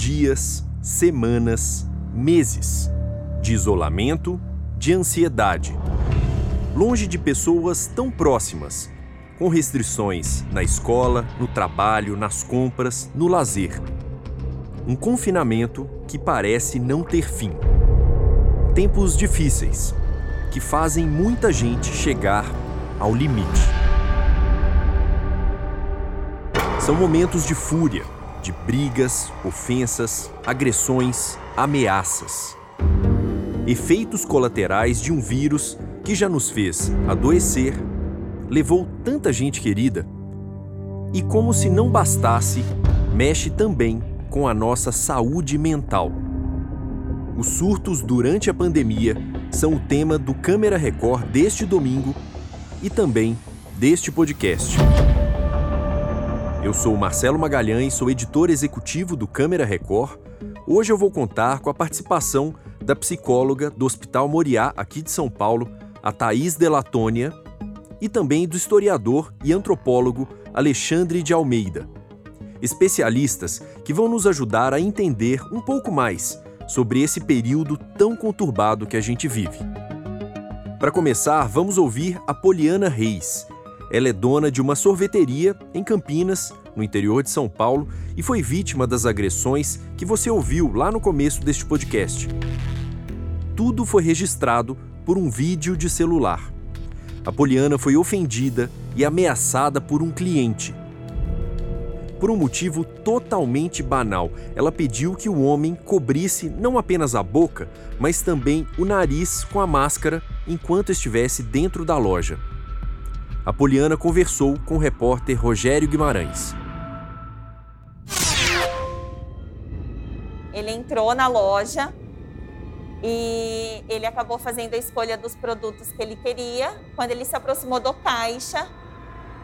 Dias, semanas, meses de isolamento, de ansiedade. Longe de pessoas tão próximas, com restrições na escola, no trabalho, nas compras, no lazer. Um confinamento que parece não ter fim. Tempos difíceis que fazem muita gente chegar ao limite. São momentos de fúria, de brigas, ofensas, agressões, ameaças. Efeitos colaterais de um vírus que já nos fez adoecer, levou tanta gente querida e, como se não bastasse, mexe também com a nossa saúde mental. Os surtos durante a pandemia são o tema do Câmera Record deste domingo e também deste podcast. Eu sou Marcelo Magalhães, sou editor executivo do Câmera Record. Hoje eu vou contar com a participação da psicóloga do Hospital Moriá, aqui de São Paulo, a Thaís Delatônia, e também do historiador e antropólogo Alexandre de Almeida. Especialistas que vão nos ajudar a entender um pouco mais sobre esse período tão conturbado que a gente vive. Para começar, vamos ouvir a Poliana Reis, ela é dona de uma sorveteria em Campinas, no interior de São Paulo, e foi vítima das agressões que você ouviu lá no começo deste podcast. Tudo foi registrado por um vídeo de celular. A Poliana foi ofendida e ameaçada por um cliente. Por um motivo totalmente banal, ela pediu que o homem cobrisse não apenas a boca, mas também o nariz com a máscara enquanto estivesse dentro da loja a Poliana conversou com o repórter Rogério Guimarães. Ele entrou na loja e ele acabou fazendo a escolha dos produtos que ele queria. Quando ele se aproximou do caixa,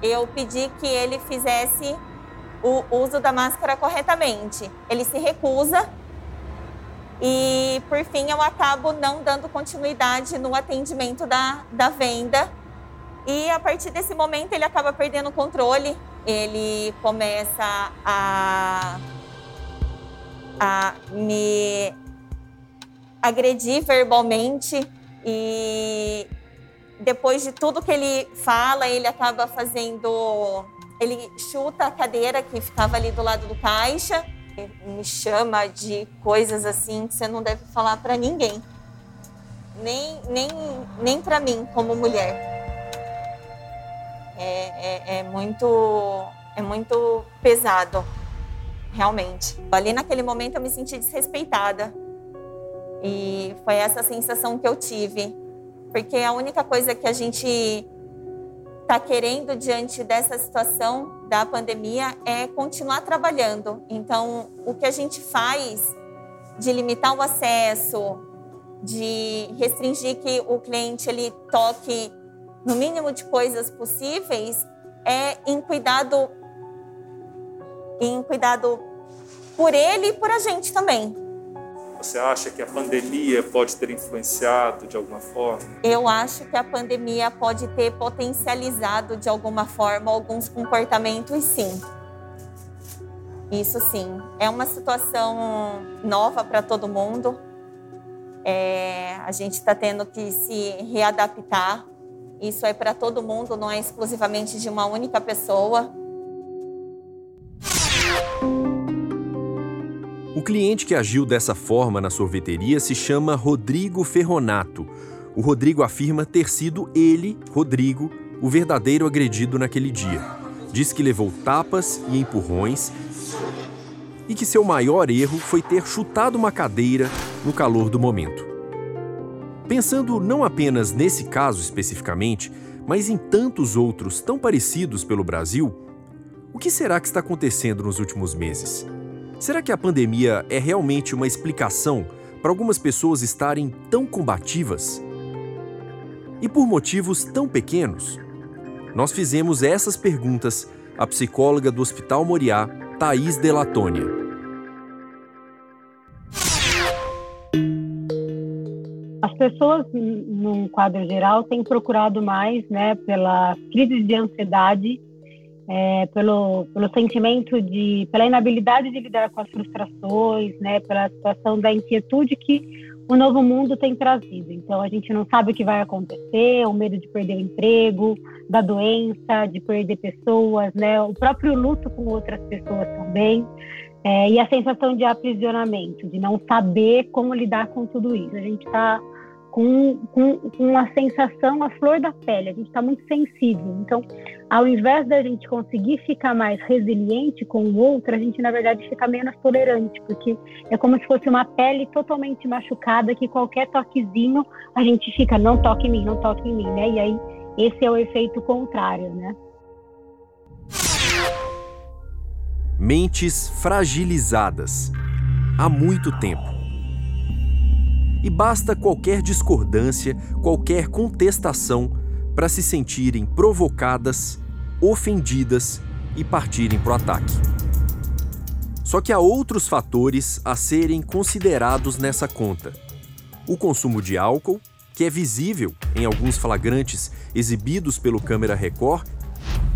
eu pedi que ele fizesse o uso da máscara corretamente. Ele se recusa e, por fim, eu acabo não dando continuidade no atendimento da, da venda e a partir desse momento ele acaba perdendo o controle, ele começa a, a me agredir verbalmente. E depois de tudo que ele fala, ele acaba fazendo. Ele chuta a cadeira que ficava ali do lado do caixa, me chama de coisas assim que você não deve falar para ninguém, nem, nem, nem para mim, como mulher é, é, é, muito, é muito pesado, realmente. Ali naquele momento eu me senti desrespeitada. E foi essa sensação que eu tive. Porque a única coisa que a gente está querendo diante dessa situação da pandemia é continuar trabalhando. Então, o que a gente faz de limitar o acesso, de restringir que o cliente ele toque no mínimo de coisas possíveis, é em cuidado, em cuidado por ele e por a gente também. Você acha que a pandemia pode ter influenciado de alguma forma? Eu acho que a pandemia pode ter potencializado de alguma forma alguns comportamentos, sim. Isso sim. É uma situação nova para todo mundo. É, a gente está tendo que se readaptar isso é para todo mundo, não é exclusivamente de uma única pessoa. O cliente que agiu dessa forma na sorveteria se chama Rodrigo Ferronato. O Rodrigo afirma ter sido ele, Rodrigo, o verdadeiro agredido naquele dia. Diz que levou tapas e empurrões e que seu maior erro foi ter chutado uma cadeira no calor do momento. Pensando não apenas nesse caso especificamente, mas em tantos outros tão parecidos pelo Brasil, o que será que está acontecendo nos últimos meses? Será que a pandemia é realmente uma explicação para algumas pessoas estarem tão combativas? E por motivos tão pequenos? Nós fizemos essas perguntas à psicóloga do Hospital Moriá, Thaís Delatônia. Pessoas, num quadro geral, têm procurado mais né, pela crise de ansiedade é, pelo, pelo sentimento de, pela inabilidade de lidar com as frustrações, né, pela situação da inquietude que o novo mundo tem trazido. Então a gente não sabe o que vai acontecer, o medo de perder o emprego, da doença, de perder pessoas, né, o próprio luto com outras pessoas também. É, e a sensação de aprisionamento, de não saber como lidar com tudo isso. A gente está com, com, com uma sensação à flor da pele, a gente está muito sensível. Então, ao invés da gente conseguir ficar mais resiliente com o outro, a gente, na verdade, fica menos tolerante, porque é como se fosse uma pele totalmente machucada que qualquer toquezinho a gente fica, não toque em mim, não toque em mim, né? E aí, esse é o efeito contrário, né? Mentes fragilizadas há muito tempo e basta qualquer discordância, qualquer contestação para se sentirem provocadas, ofendidas e partirem para o ataque. Só que há outros fatores a serem considerados nessa conta. O consumo de álcool, que é visível em alguns flagrantes exibidos pelo Câmera Record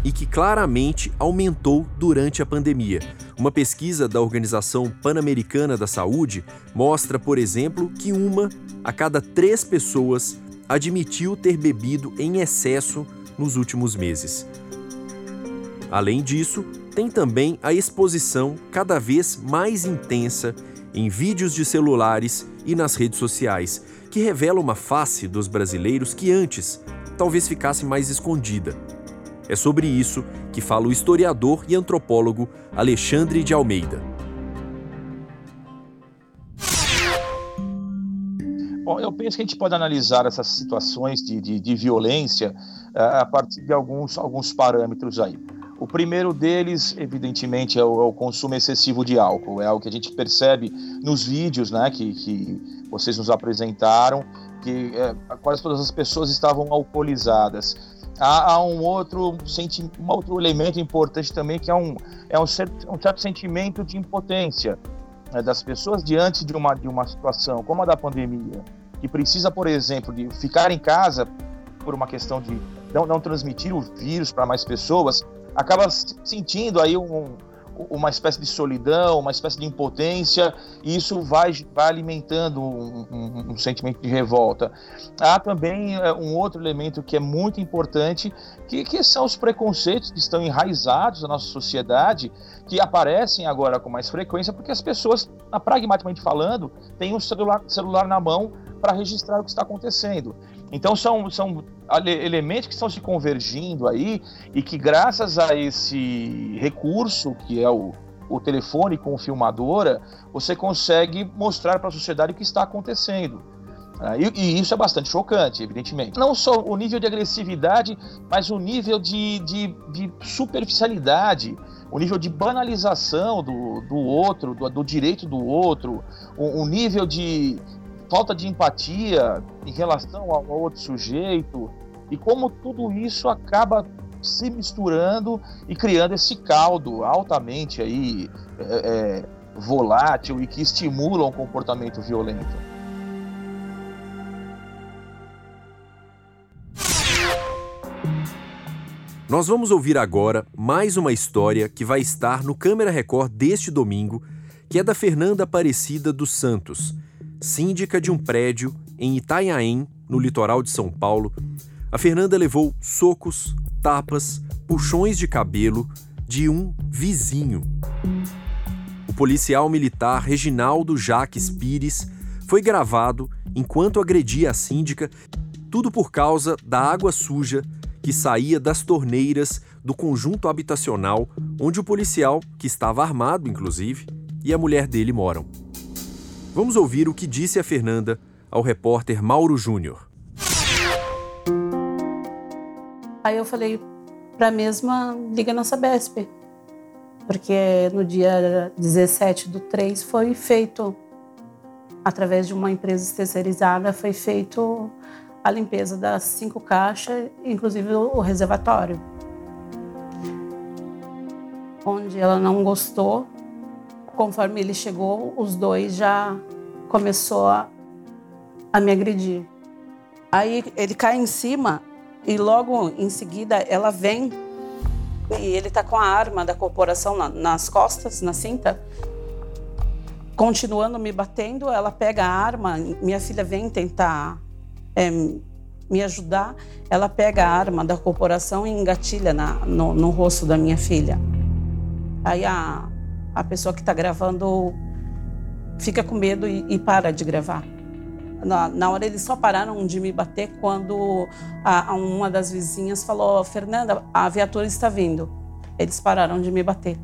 e que claramente aumentou durante a pandemia. Uma pesquisa da Organização Pan-Americana da Saúde mostra, por exemplo, que uma a cada três pessoas admitiu ter bebido em excesso nos últimos meses. Além disso, tem também a exposição cada vez mais intensa em vídeos de celulares e nas redes sociais, que revela uma face dos brasileiros que antes talvez ficasse mais escondida. É sobre isso que fala o historiador e antropólogo Alexandre de Almeida. Bom, eu penso que a gente pode analisar essas situações de, de, de violência uh, a partir de alguns, alguns parâmetros aí. O primeiro deles, evidentemente, é o, é o, consumo excessivo de álcool. É algo que a gente percebe nos vídeos né, que, que vocês nos apresentaram, que é, quase todas as pessoas estavam alcoolizadas há, há um outro um outro elemento importante também que é um é um certo, um certo sentimento de impotência né, das pessoas diante de uma de uma situação como a da pandemia que precisa por exemplo de ficar em casa por uma questão de não, não transmitir o vírus para mais pessoas acaba sentindo aí um, uma espécie de solidão, uma espécie de impotência, e isso vai, vai alimentando um, um, um sentimento de revolta. Há também é, um outro elemento que é muito importante, que, que são os preconceitos que estão enraizados na nossa sociedade, que aparecem agora com mais frequência, porque as pessoas, pragmaticamente falando, têm um celular, celular na mão para registrar o que está acontecendo. Então são, são elementos que estão se convergindo aí e que graças a esse recurso que é o, o telefone com filmadora, você consegue mostrar para a sociedade o que está acontecendo. Ah, e, e, isso é bastante chocante, evidentemente. Não só o nível de agressividade, mas o nível de, de, de superficialidade, o nível de banalização do, do outro, do, do direito do outro, o, o nível de, falta de empatia em relação ao outro sujeito e como tudo isso acaba se misturando e criando esse caldo altamente aí é, é, volátil e que estimula um comportamento violento. Nós vamos ouvir agora mais uma história que vai estar no Câmera Record deste domingo, que é da Fernanda Aparecida dos Santos, síndica de um prédio em Itanhaém, no litoral de São Paulo, a Fernanda levou socos, tapas, puxões de cabelo de um vizinho. O policial militar Reginaldo Jaques Pires foi gravado enquanto agredia a síndica, tudo por causa da água suja que saía das torneiras do conjunto habitacional onde o policial, que estava armado inclusive, e a mulher dele moram. Vamos ouvir o que disse a Fernanda ao repórter Mauro Júnior. Aí eu falei para a mesma, liga na Sabesp. Porque no dia 17 do 3 foi feito, através de uma empresa terceirizada, foi feito a limpeza das cinco caixas, inclusive o reservatório. Onde ela não gostou, conforme ele chegou, os dois já começou a, a me agredir. Aí ele cai em cima e logo em seguida ela vem e ele tá com a arma da corporação na, nas costas, na cinta, continuando me batendo. Ela pega a arma, minha filha vem tentar é, me ajudar. Ela pega a arma da corporação e engatilha na, no, no rosto da minha filha. Aí a, a pessoa que está gravando fica com medo e, e para de gravar. Na, na, hora eles só pararam de me bater quando a, a uma das vizinhas falou: Fernanda, a viatura está vindo. Eles pararam de me bater.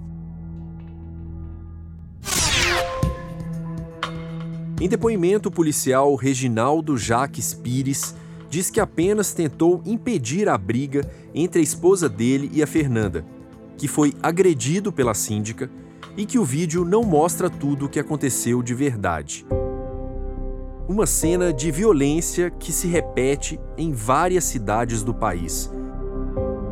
Em depoimento policial, Reginaldo Jaques Pires diz que apenas tentou impedir a briga entre a esposa dele e a Fernanda, que foi agredido pela síndica e que o vídeo não mostra tudo o que aconteceu de verdade. Uma cena de violência que se repete em várias cidades do país.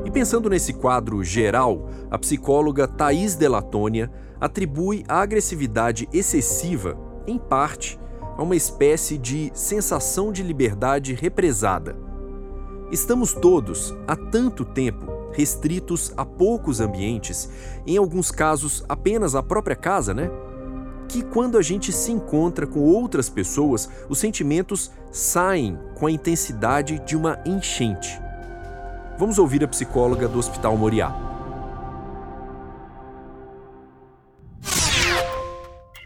E pensando nesse quadro geral, a psicóloga Thais Delatônia atribui a agressividade excessiva, em parte, a uma espécie de sensação de liberdade represada. Estamos todos, há tanto tempo, restritos a poucos ambientes, em alguns casos apenas a própria casa, né? Que quando a gente se encontra com outras pessoas, os sentimentos saem com a intensidade de uma enchente. Vamos ouvir a psicóloga do Hospital Moriá.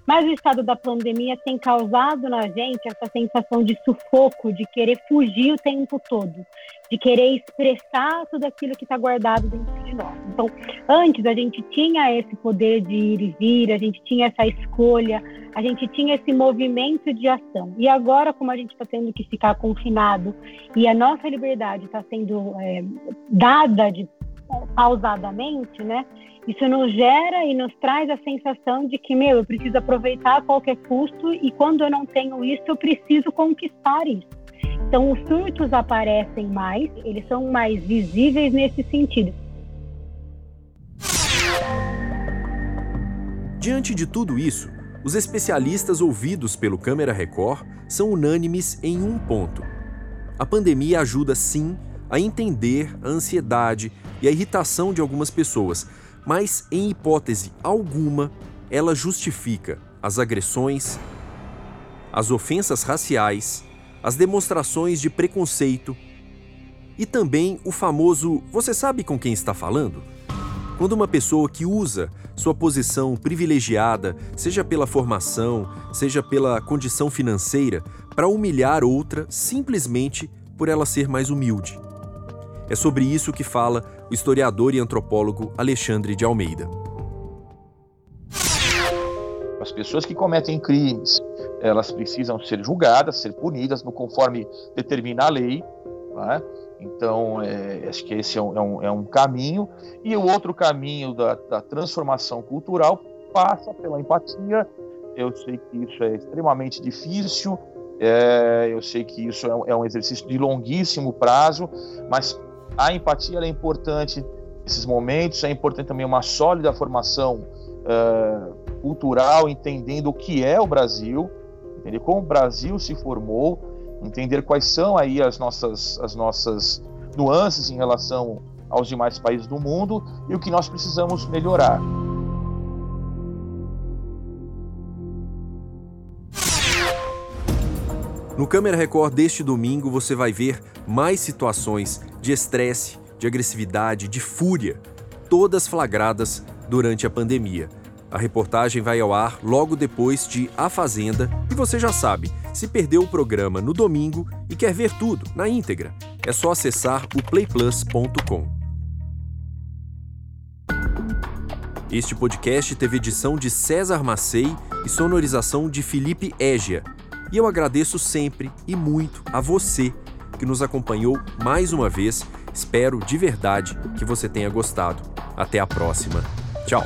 Mas o estado da pandemia tem causado na gente essa sensação de sufoco, de querer fugir o tempo todo, de querer expressar tudo aquilo que está guardado dentro de nós. Então, antes a gente tinha esse poder de ir e vir, a gente tinha essa escolha, a gente tinha esse movimento de ação. E agora, como a gente está tendo que ficar confinado e a nossa liberdade está sendo é, dada de pausadamente, né? Isso nos gera e nos traz a sensação de que, meu, eu preciso aproveitar a qualquer custo e quando eu não tenho isso, eu preciso conquistar isso. Então, os surtos aparecem mais, eles são mais visíveis nesse sentido. Diante de tudo isso, os especialistas ouvidos pelo Câmara Record são unânimes em um ponto. A pandemia ajuda sim a entender a ansiedade e a irritação de algumas pessoas, mas em hipótese alguma ela justifica as agressões, as ofensas raciais, as demonstrações de preconceito e também o famoso você sabe com quem está falando? Quando uma pessoa que usa sua posição privilegiada, seja pela formação, seja pela condição financeira, para humilhar outra simplesmente por ela ser mais humilde. É sobre isso que fala o historiador e antropólogo Alexandre de Almeida. As pessoas que cometem crimes, elas precisam ser julgadas, ser punidas conforme determina a lei. Né? Então, é, acho que esse é um, é, um, é um, caminho. E o outro caminho da, da transformação cultural passa pela empatia. Eu sei que isso é extremamente difícil, é, eu sei que isso é um, é um, exercício de longuíssimo prazo, mas a empatia é importante nesses momentos, é importante também uma sólida formação uh, cultural, entendendo o que é o Brasil, entender como o Brasil se formou, entender quais são aí as nossas, as nossas nuances em relação aos demais países do mundo e o que nós precisamos melhorar. No Câmera Record deste domingo você vai ver mais situações de estresse, de agressividade, de fúria, todas flagradas durante a pandemia. A reportagem vai ao ar logo depois de A Fazenda e você já sabe, se perdeu o programa no domingo e quer ver tudo na íntegra, é só acessar o playplus.com. Este podcast teve edição de César Macei e sonorização de Felipe Égia. E eu agradeço sempre e muito a você que nos acompanhou mais uma vez. Espero de verdade que você tenha gostado. Até a próxima. Tchau!